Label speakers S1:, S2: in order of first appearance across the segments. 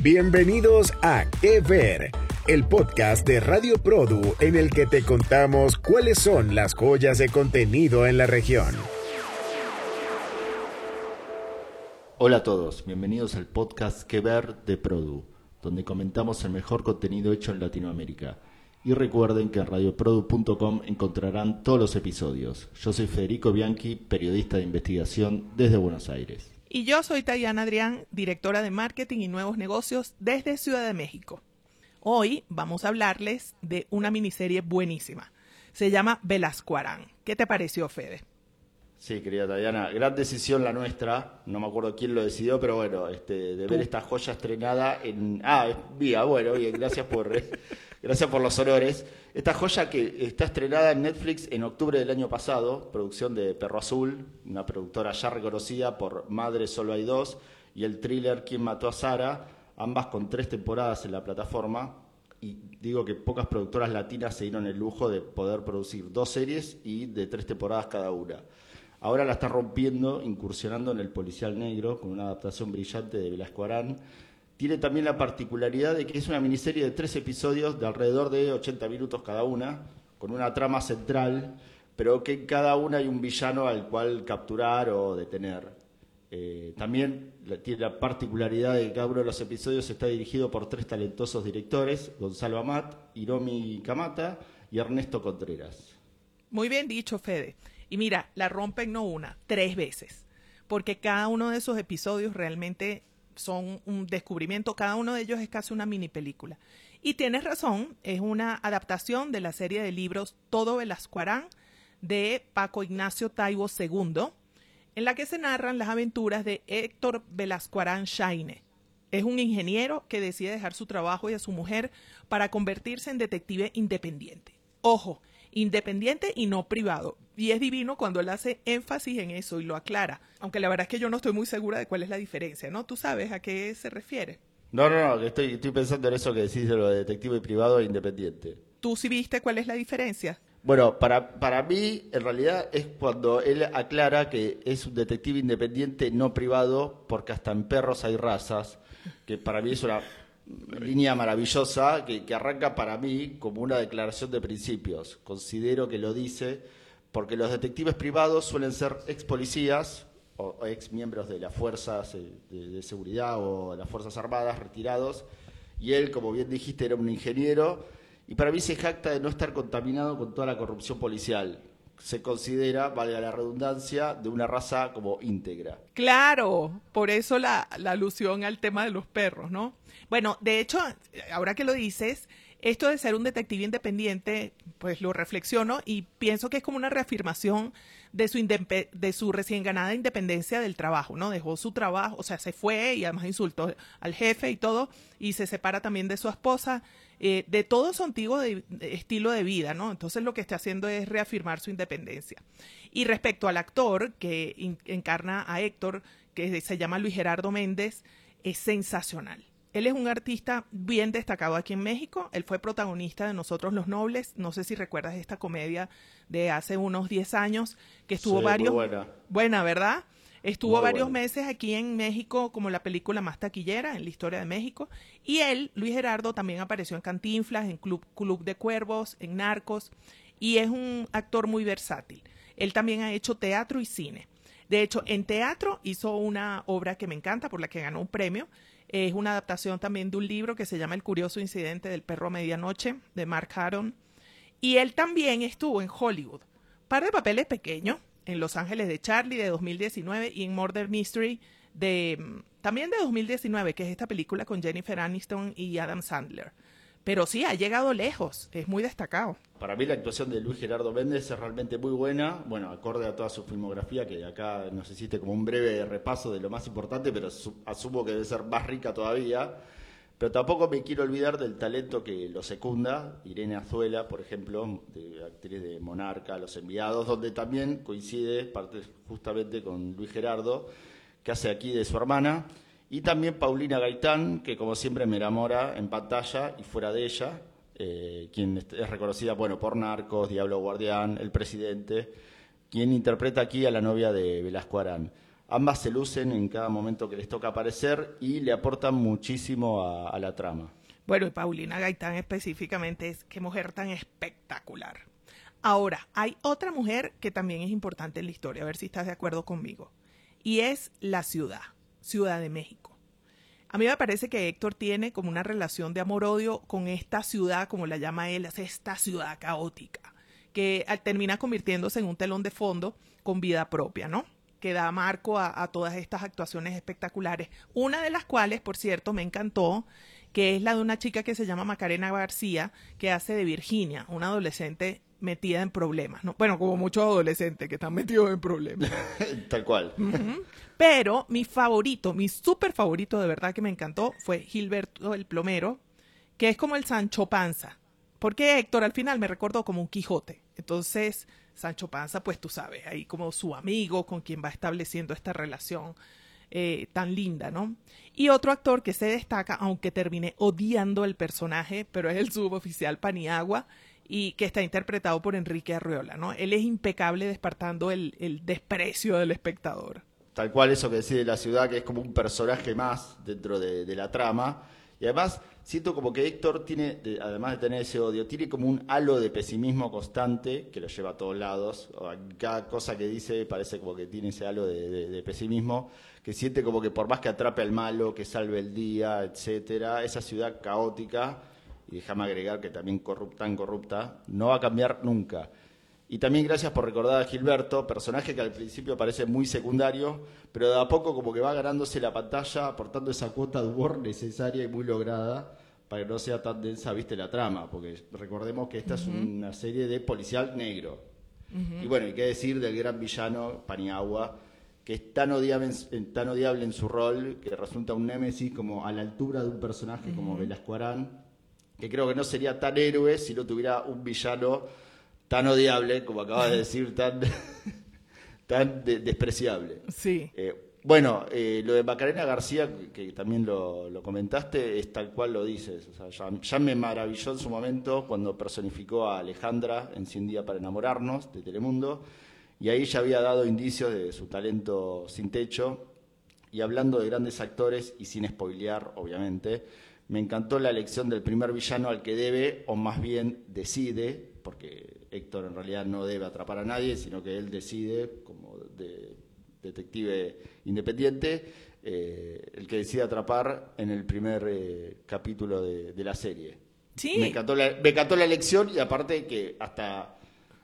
S1: Bienvenidos a Que Ver, el podcast de Radio Produ en el que te contamos cuáles son las joyas de contenido en la región.
S2: Hola a todos, bienvenidos al podcast Que Ver de Produ, donde comentamos el mejor contenido hecho en Latinoamérica. Y recuerden que en radioprodu.com encontrarán todos los episodios. Yo soy Federico Bianchi, periodista de investigación desde Buenos Aires.
S3: Y yo soy Tayana Adrián, directora de marketing y nuevos negocios desde Ciudad de México. Hoy vamos a hablarles de una miniserie buenísima. Se llama Velascuarán. ¿Qué te pareció, Fede?
S2: Sí, querida Tayana, gran decisión la nuestra. No me acuerdo quién lo decidió, pero bueno, este, de ver esta joya estrenada en. Ah, vía, bueno, bien, gracias por. Gracias por los honores. Esta joya que está estrenada en Netflix en octubre del año pasado, producción de Perro Azul, una productora ya reconocida por Madre Solo hay dos, y el thriller Quién mató a Sara, ambas con tres temporadas en la plataforma. Y digo que pocas productoras latinas se dieron el lujo de poder producir dos series y de tres temporadas cada una. Ahora la está rompiendo, incursionando en el policial negro, con una adaptación brillante de Velasco Arán tiene también la particularidad de que es una miniserie de tres episodios de alrededor de 80 minutos cada una, con una trama central, pero que en cada una hay un villano al cual capturar o detener. Eh, también tiene la particularidad de que cada uno de los episodios está dirigido por tres talentosos directores, Gonzalo Amat, Hiromi Kamata y Ernesto Contreras.
S3: Muy bien dicho, Fede. Y mira, la rompen no una, tres veces, porque cada uno de esos episodios realmente son un descubrimiento, cada uno de ellos es casi una mini película. Y tienes razón, es una adaptación de la serie de libros Todo Velascuarán de Paco Ignacio Taibo II, en la que se narran las aventuras de Héctor Velascuarán Shaine. Es un ingeniero que decide dejar su trabajo y a su mujer para convertirse en detective independiente. Ojo, independiente y no privado. Y es divino cuando él hace énfasis en eso y lo aclara. Aunque la verdad es que yo no estoy muy segura de cuál es la diferencia, ¿no? ¿Tú sabes a qué se refiere?
S2: No, no, no, estoy, estoy pensando en eso que decís de lo de detective privado e independiente.
S3: ¿Tú sí viste cuál es la diferencia?
S2: Bueno, para, para mí, en realidad, es cuando él aclara que es un detective independiente no privado, porque hasta en perros hay razas, que para mí es una línea maravillosa que, arranca para mí como una declaración de principios. Considero que lo dice porque los detectives privados suelen ser ex policías o, ex miembros de las fuerzas eh, de, de, seguridad o las fuerzas armadas retirados. Y él, como bien dijiste, era un ingeniero. Y para mí se jacta de no estar contaminado con toda la corrupción policial se considera, valga la redundancia, de una raza como íntegra.
S3: Claro, por eso la, la, alusión al tema de los perros, ¿no? Bueno, de hecho, ahora que lo dices, esto de ser un detective independiente, pues lo reflexiono y pienso que es como una reafirmación de su, de su recién ganada independencia del trabajo, ¿no? Dejó su trabajo, o sea, se fue y además insultó al jefe y todo, y se separa también de su esposa, eh, de todo su antiguo estilo de vida, ¿no? Entonces lo que está haciendo es reafirmar su independencia. Y respecto al actor que encarna a Héctor, que se llama Luis Gerardo Méndez, es sensacional. Él es un artista bien destacado aquí en México. Él fue protagonista de Nosotros los Nobles. No sé si recuerdas esta comedia de hace unos 10 años que estuvo
S2: Sí,
S3: varios.
S2: muy buena.
S3: Buena, ¿verdad? Estuvo
S2: Muy
S3: varios
S2: buena.
S3: meses aquí en México como la película más taquillera en la historia de México. Y él, Luis Gerardo, también apareció en Cantinflas, en Club, Club de Cuervos, en Narcos. Y es un actor muy versátil. Él también ha hecho teatro y cine. De hecho, en teatro hizo una obra que me encanta, por la que ganó un premio. Es una adaptación también de un libro que se llama El curioso incidente del perro a medianoche, de Mark Haron. Y él también estuvo en Hollywood. Par de papeles pequeños, en Los Ángeles de Charlie de 2019 y en Murder Mystery de mm, también de 2019, que es esta película con Jennifer Aniston y Adam Sandler. Pero sí, ha llegado lejos, es muy destacado.
S2: Para mí la actuación de Luis Gerardo Méndez es realmente muy buena, bueno, acorde a toda su filmografía, que acá nos hiciste como un breve repaso de lo más importante, pero su- asumo que debe ser más rica todavía. Pero tampoco me quiero olvidar del talento que lo secunda, Irene Azuela, por ejemplo, de actriz de Monarca, Los Enviados, donde también coincide justamente con Luis Gerardo, que hace aquí de su hermana, y también Paulina Gaitán, que como siempre me enamora en pantalla y fuera de ella, eh, quien es reconocida bueno, por Narcos, Diablo Guardián, El Presidente, quien interpreta aquí a la novia de Velasco Arán. Ambas se lucen en cada momento que les toca aparecer y le aportan muchísimo a, a la trama.
S3: Bueno, y Paulina Gaitán específicamente es qué mujer tan espectacular. Ahora, hay otra mujer que también es importante en la historia, a ver si estás de acuerdo conmigo, y es la ciudad, Ciudad de México. A mí me parece que Héctor tiene como una relación de amor-odio con esta ciudad, como la llama él, es esta ciudad caótica, que termina convirtiéndose en un telón de fondo con vida propia, ¿no? Que da marco a, a todas estas actuaciones espectaculares. Una de las cuales, por cierto, me encantó, que es la de una chica que se llama Macarena García, que hace de Virginia, una adolescente metida en problemas, ¿no? Bueno, como muchos adolescentes que están metidos en problemas.
S2: Tal cual.
S3: Pero mi favorito, mi súper favorito de verdad que me encantó fue Gilberto el Plomero, que es como el Sancho Panza. Porque Héctor al final me recordó como un Quijote. Entonces, Sancho Panza, pues tú sabes, ahí como su amigo con quien va estableciendo esta relación eh, tan linda, ¿no? Y otro actor que se destaca, aunque termine odiando el personaje, pero es el suboficial Paniagua, y que está interpretado por Enrique Arreola, ¿no? Él es impecable despertando el, el desprecio del espectador.
S2: Tal cual eso que decide la ciudad, que es como un personaje más dentro de, de la trama. Y además siento como que Héctor tiene, de, además de tener ese odio, tiene como un halo de pesimismo constante que lo lleva a todos lados. Cada cosa que dice parece como que tiene ese halo de, de, de pesimismo, que siente como que por más que atrape al malo, que salve el día, etcétera, esa ciudad caótica y déjame agregar que también corrupta, tan corrupta, no va a cambiar nunca. Y también gracias por recordar a Gilberto, personaje que al principio parece muy secundario, pero de a poco como que va ganándose la pantalla, aportando esa cuota de humor necesaria y muy lograda para que no sea tan densa, viste, la trama, porque recordemos que esta uh -huh. es una serie de policial negro. Uh -huh. Y bueno, y qué decir del gran villano Paniagua, que es tan odiable, en, tan odiable en su rol, que resulta un némesis como a la altura de un personaje uh -huh. como Velasco Arán, que creo que no sería tan héroe si no tuviera un villano tan odiable, como acabas de decir, tan, tan de, despreciable.
S3: Sí.
S2: Eh, bueno, eh, lo de Macarena García, que también lo, lo, comentaste, es tal cual lo dices. O sea, ya, ya, me maravilló en su momento cuando personificó a Alejandra en 100 días para enamorarnos de Telemundo, y ahí ya había dado indicios de su talento sin techo. Y hablando de grandes actores, y sin spoilear, obviamente, me encantó la elección del primer villano al que debe, o más bien decide, porque Héctor en realidad no debe atrapar a nadie, sino que él decide, como de, detective independiente, eh, el que decide atrapar en el primer eh, capítulo de, de, la serie.
S3: Sí.
S2: Me encantó, la, me encantó la elección y aparte que hasta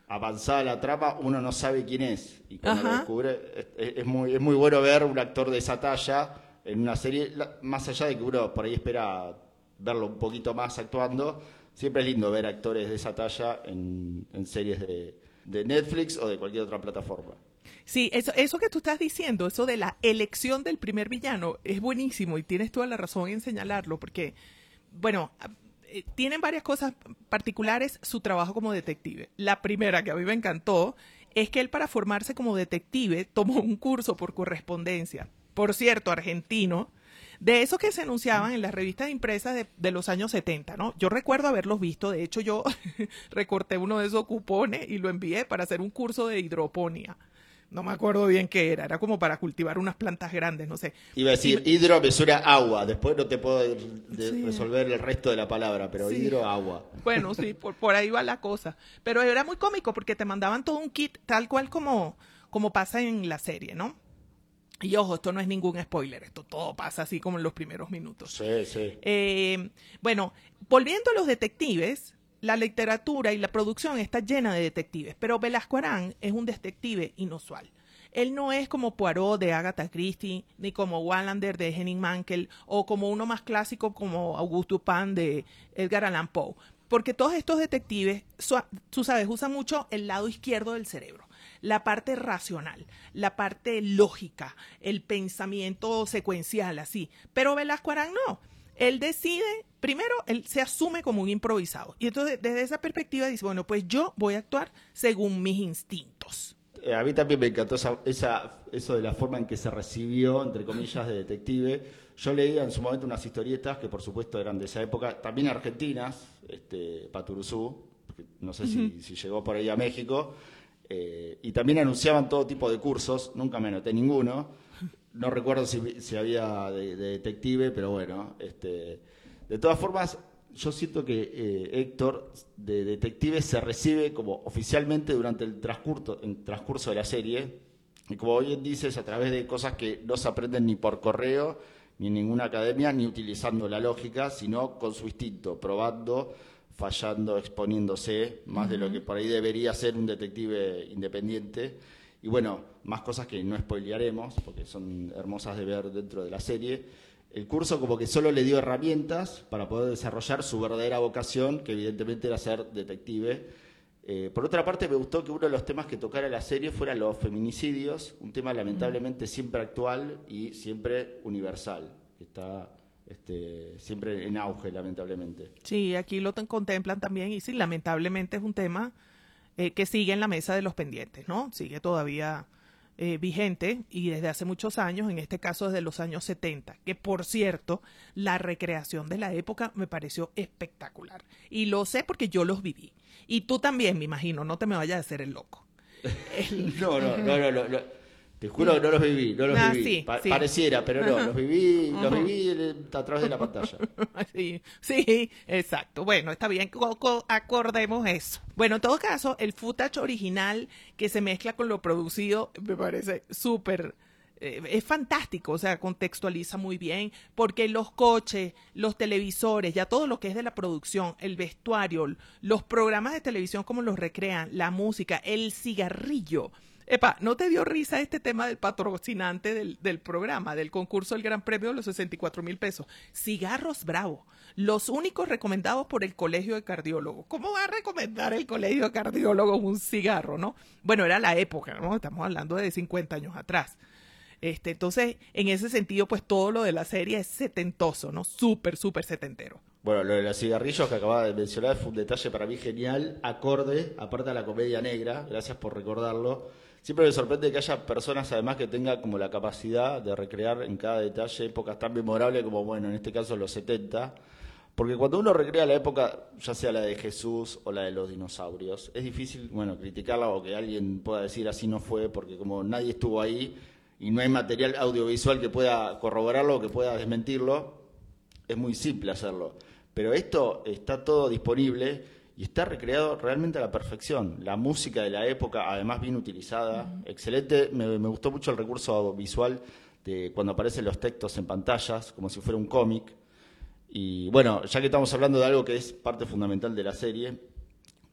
S2: avanzada la trama uno no sabe quién es. Y cuando Ajá. lo descubre, es, es, muy, es muy bueno ver un actor de esa talla en una serie, más allá de que uno por ahí espera verlo un poquito más actuando, siempre es lindo ver actores de esa talla en, en series de, de, Netflix o de cualquier otra plataforma.
S3: Sí, eso, eso que tú estás diciendo, eso de la elección del primer villano, es buenísimo y tienes toda la razón en señalarlo, porque, bueno, eh, tienen varias cosas particulares su trabajo como detective. La primera que a mí me encantó es que él para formarse como detective tomó un curso por correspondencia por cierto, argentino, de esos que se anunciaban en las revistas impresas de, de, los años 70, ¿no? Yo recuerdo haberlos visto, de hecho yo recorté uno de esos cupones y lo envié para hacer un curso de hidroponía. No me acuerdo bien qué era, era como para cultivar unas plantas grandes, no sé.
S2: Iba a decir, y... hidro me suena agua, después no te puedo sí. resolver el resto de la palabra, pero sí. hidro, agua.
S3: Bueno, sí, por, por ahí va la cosa. Pero era muy cómico porque te mandaban todo un kit tal cual como, como pasa en la serie, ¿no? Y ojo, esto no es ningún spoiler, esto todo pasa así como en los primeros minutos.
S2: Sí, sí.
S3: Eh, bueno, volviendo a los detectives, la literatura y la producción está llena de detectives, pero Velasco Arán es un detective inusual. Él no es como Poirot de Agatha Christie, ni como Wallander de Henning Mankell, o como uno más clásico como Augusto Pan de Edgar Allan Poe. Porque todos estos detectives, tú sabes, usan mucho el lado izquierdo del cerebro la parte racional, la parte lógica, el pensamiento secuencial, así. Pero Velasco Arán no. Él decide, primero, él se asume como un improvisado. Y entonces, desde esa perspectiva, dice, bueno, pues yo voy a actuar según mis instintos.
S2: A mí también me encantó esa, esa, eso de la forma en que se recibió, entre comillas, de detective. Yo leía en su momento unas historietas que, por supuesto, eran de esa época, también argentinas, este, Paturuzú, no sé uh -huh. si, si llegó por ahí a México, eh, y también anunciaban todo tipo de cursos, nunca me anoté ninguno, no recuerdo si, si había de, detective, pero bueno, este, de todas formas, yo siento que eh, Héctor de detective se recibe como oficialmente durante el transcurso, el transcurso de la serie, y como bien dices, a través de cosas que no se aprenden ni por correo, ni en ninguna academia, ni utilizando la lógica, sino con su instinto, probando, fallando, exponiéndose, más de lo que por ahí debería ser un detective independiente. Y bueno, más cosas que no spoilearemos, porque son hermosas de ver dentro de la serie. El curso como que solo le dio herramientas para poder desarrollar su verdadera vocación, que evidentemente era ser detective. Eh, por otra parte, me gustó que uno de los temas que tocara la serie fuera los feminicidios, un tema lamentablemente siempre actual y siempre universal, que está este, siempre en auge, lamentablemente.
S3: Sí, aquí lo contemplan también y sí, lamentablemente es un tema eh, que sigue en la mesa de los pendientes, ¿no? Sigue todavía eh, vigente y desde hace muchos años, en este caso desde los años 70, que por cierto, la recreación de la época me pareció espectacular. Y lo sé porque yo los viví. Y tú también, me imagino, no te me vayas a hacer el loco.
S2: no, no, no, no, no. Te juro que no los viví, no los ah, viví. Pareciera, pero no, los viví, los viví a través de la pantalla.
S3: Sí, sí, exacto. Bueno, está bien, acordemos eso. Bueno, en todo caso, el footage original que se mezcla con lo producido me parece súper eh, es fantástico, o sea, contextualiza muy bien, porque los coches, los televisores, ya todo lo que es de la producción, el vestuario, los programas de televisión como los recrean, la música, el cigarrillo, Epa, ¿no te dio risa este tema del patrocinante del, del programa, del concurso del Gran Premio de los 64 mil pesos? Cigarros Bravo, los únicos recomendados por el Colegio de Cardiólogos. ¿Cómo va a recomendar el Colegio de Cardiólogos un cigarro, no? Bueno, era la época, ¿no? Estamos hablando de 50 años atrás. Este, entonces, en ese sentido, pues todo lo de la serie es setentoso, ¿no? Súper, súper setentero.
S2: Bueno, lo de los cigarrillos que acababa de mencionar fue un detalle para mí genial, acorde, aparte de la comedia negra, gracias por recordarlo Siempre me sorprende que haya personas además que tengan como la capacidad de recrear en cada detalle épocas tan memorables como, bueno, en este caso los 70. Porque cuando uno recrea la época, ya sea la de Jesús o la de los dinosaurios, es difícil, bueno, criticarla o que alguien pueda decir así no fue, porque como nadie estuvo ahí y no hay material audiovisual que pueda corroborarlo o que pueda desmentirlo, es muy simple hacerlo. Pero esto está todo disponible y está recreado realmente a la perfección. La música de la época, además bien utilizada, excelente. Me, gustó mucho el recurso visual de cuando aparecen los textos en pantallas, como si fuera un cómic. Y bueno, ya que estamos hablando de algo que es parte fundamental de la serie,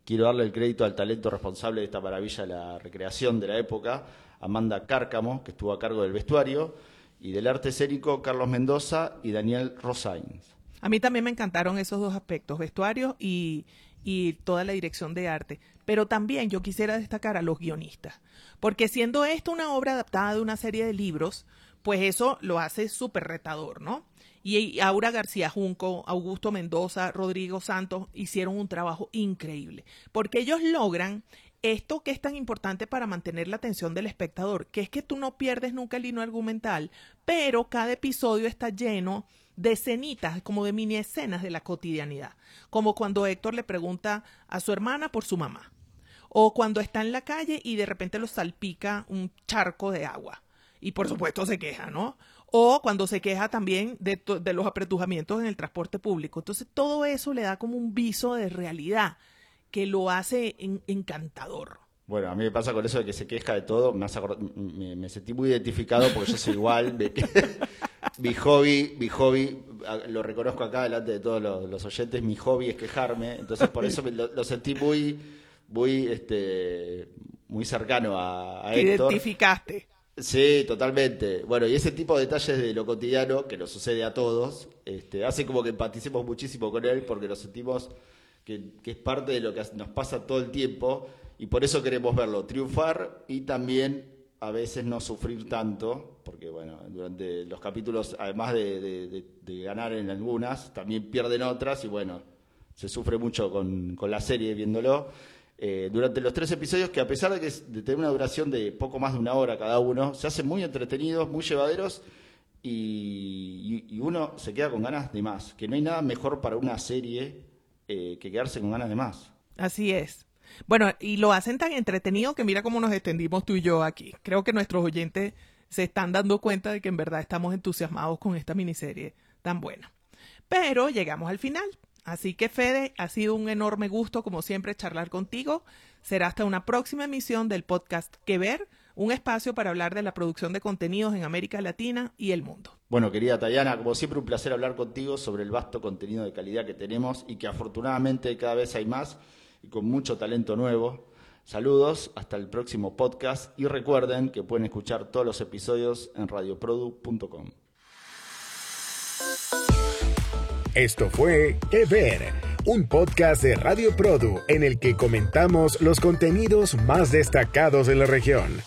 S2: quiero darle el crédito al talento responsable de esta maravilla de la recreación de la época, Amanda Cárcamo, que estuvo a cargo del vestuario, y del arte escénico Carlos Mendoza y Daniel Rosains.
S3: A mí también me encantaron esos dos aspectos, vestuario y, y toda la dirección de arte. Pero también yo quisiera destacar a los guionistas, porque siendo esto una obra adaptada de una serie de libros, pues eso lo hace súper retador, ¿no? Y Aura García Junco, Augusto Mendoza, Rodrigo Santos hicieron un trabajo increíble, porque ellos logran esto que es tan importante para mantener la atención del espectador, que es que tú no pierdes nunca el hilo argumental, pero cada episodio está lleno de escenitas, como de mini escenas de la cotidianidad, como cuando Héctor le pregunta a su hermana por su mamá, o cuando está en la calle y de repente lo salpica un charco de agua, y por supuesto se queja, ¿no? O cuando se queja también de, de los apretujamientos en el transporte público. Entonces todo eso le da como un viso de realidad que lo hace encantador.
S2: Bueno, a mí me pasa con eso de que se queja de todo, me, me, sentí muy identificado porque yo soy igual. Mi hobby, mi hobby, lo reconozco acá delante de todos los, oyentes, mi hobby es quejarme, entonces por eso lo, sentí muy, muy, este, muy cercano a, a Héctor.
S3: identificaste.
S2: Sí, totalmente. Bueno, y ese tipo de detalles de lo cotidiano, que nos sucede a todos, este, hace como que empaticemos muchísimo con él porque lo sentimos que, que es parte de lo que nos pasa todo el tiempo y por eso queremos verlo triunfar y también a veces no sufrir tanto, porque bueno, durante los capítulos, además de, ganar en algunas, también pierden otras y bueno, se sufre mucho con, la serie viéndolo. Eh, durante los tres episodios, que a pesar de, que, de tener una duración de poco más de una hora cada uno, se hacen muy entretenidos, muy llevaderos y, uno se queda con ganas de más, que no hay nada mejor para una serie eh, que quedarse con ganas de más.
S3: Así es. Bueno, y lo hacen tan entretenido que mira cómo nos extendimos tú y yo aquí. Creo que nuestros oyentes se están dando cuenta de que en verdad estamos entusiasmados con esta miniserie tan buena. Pero llegamos al final. Así que Fede, ha sido un enorme gusto como siempre charlar contigo. Será hasta una próxima emisión del podcast Que Ver, un espacio para hablar de la producción de contenidos en América Latina y el mundo.
S2: Bueno, querida Tayana, como siempre un placer hablar contigo sobre el vasto contenido de calidad que tenemos y que afortunadamente cada vez hay más y con mucho talento nuevo. Saludos, hasta el próximo podcast y recuerden que pueden escuchar todos los episodios en radioprodu.com.
S1: Esto fue Que Ver, un podcast de Radio Produ en el que comentamos los contenidos más destacados de la región.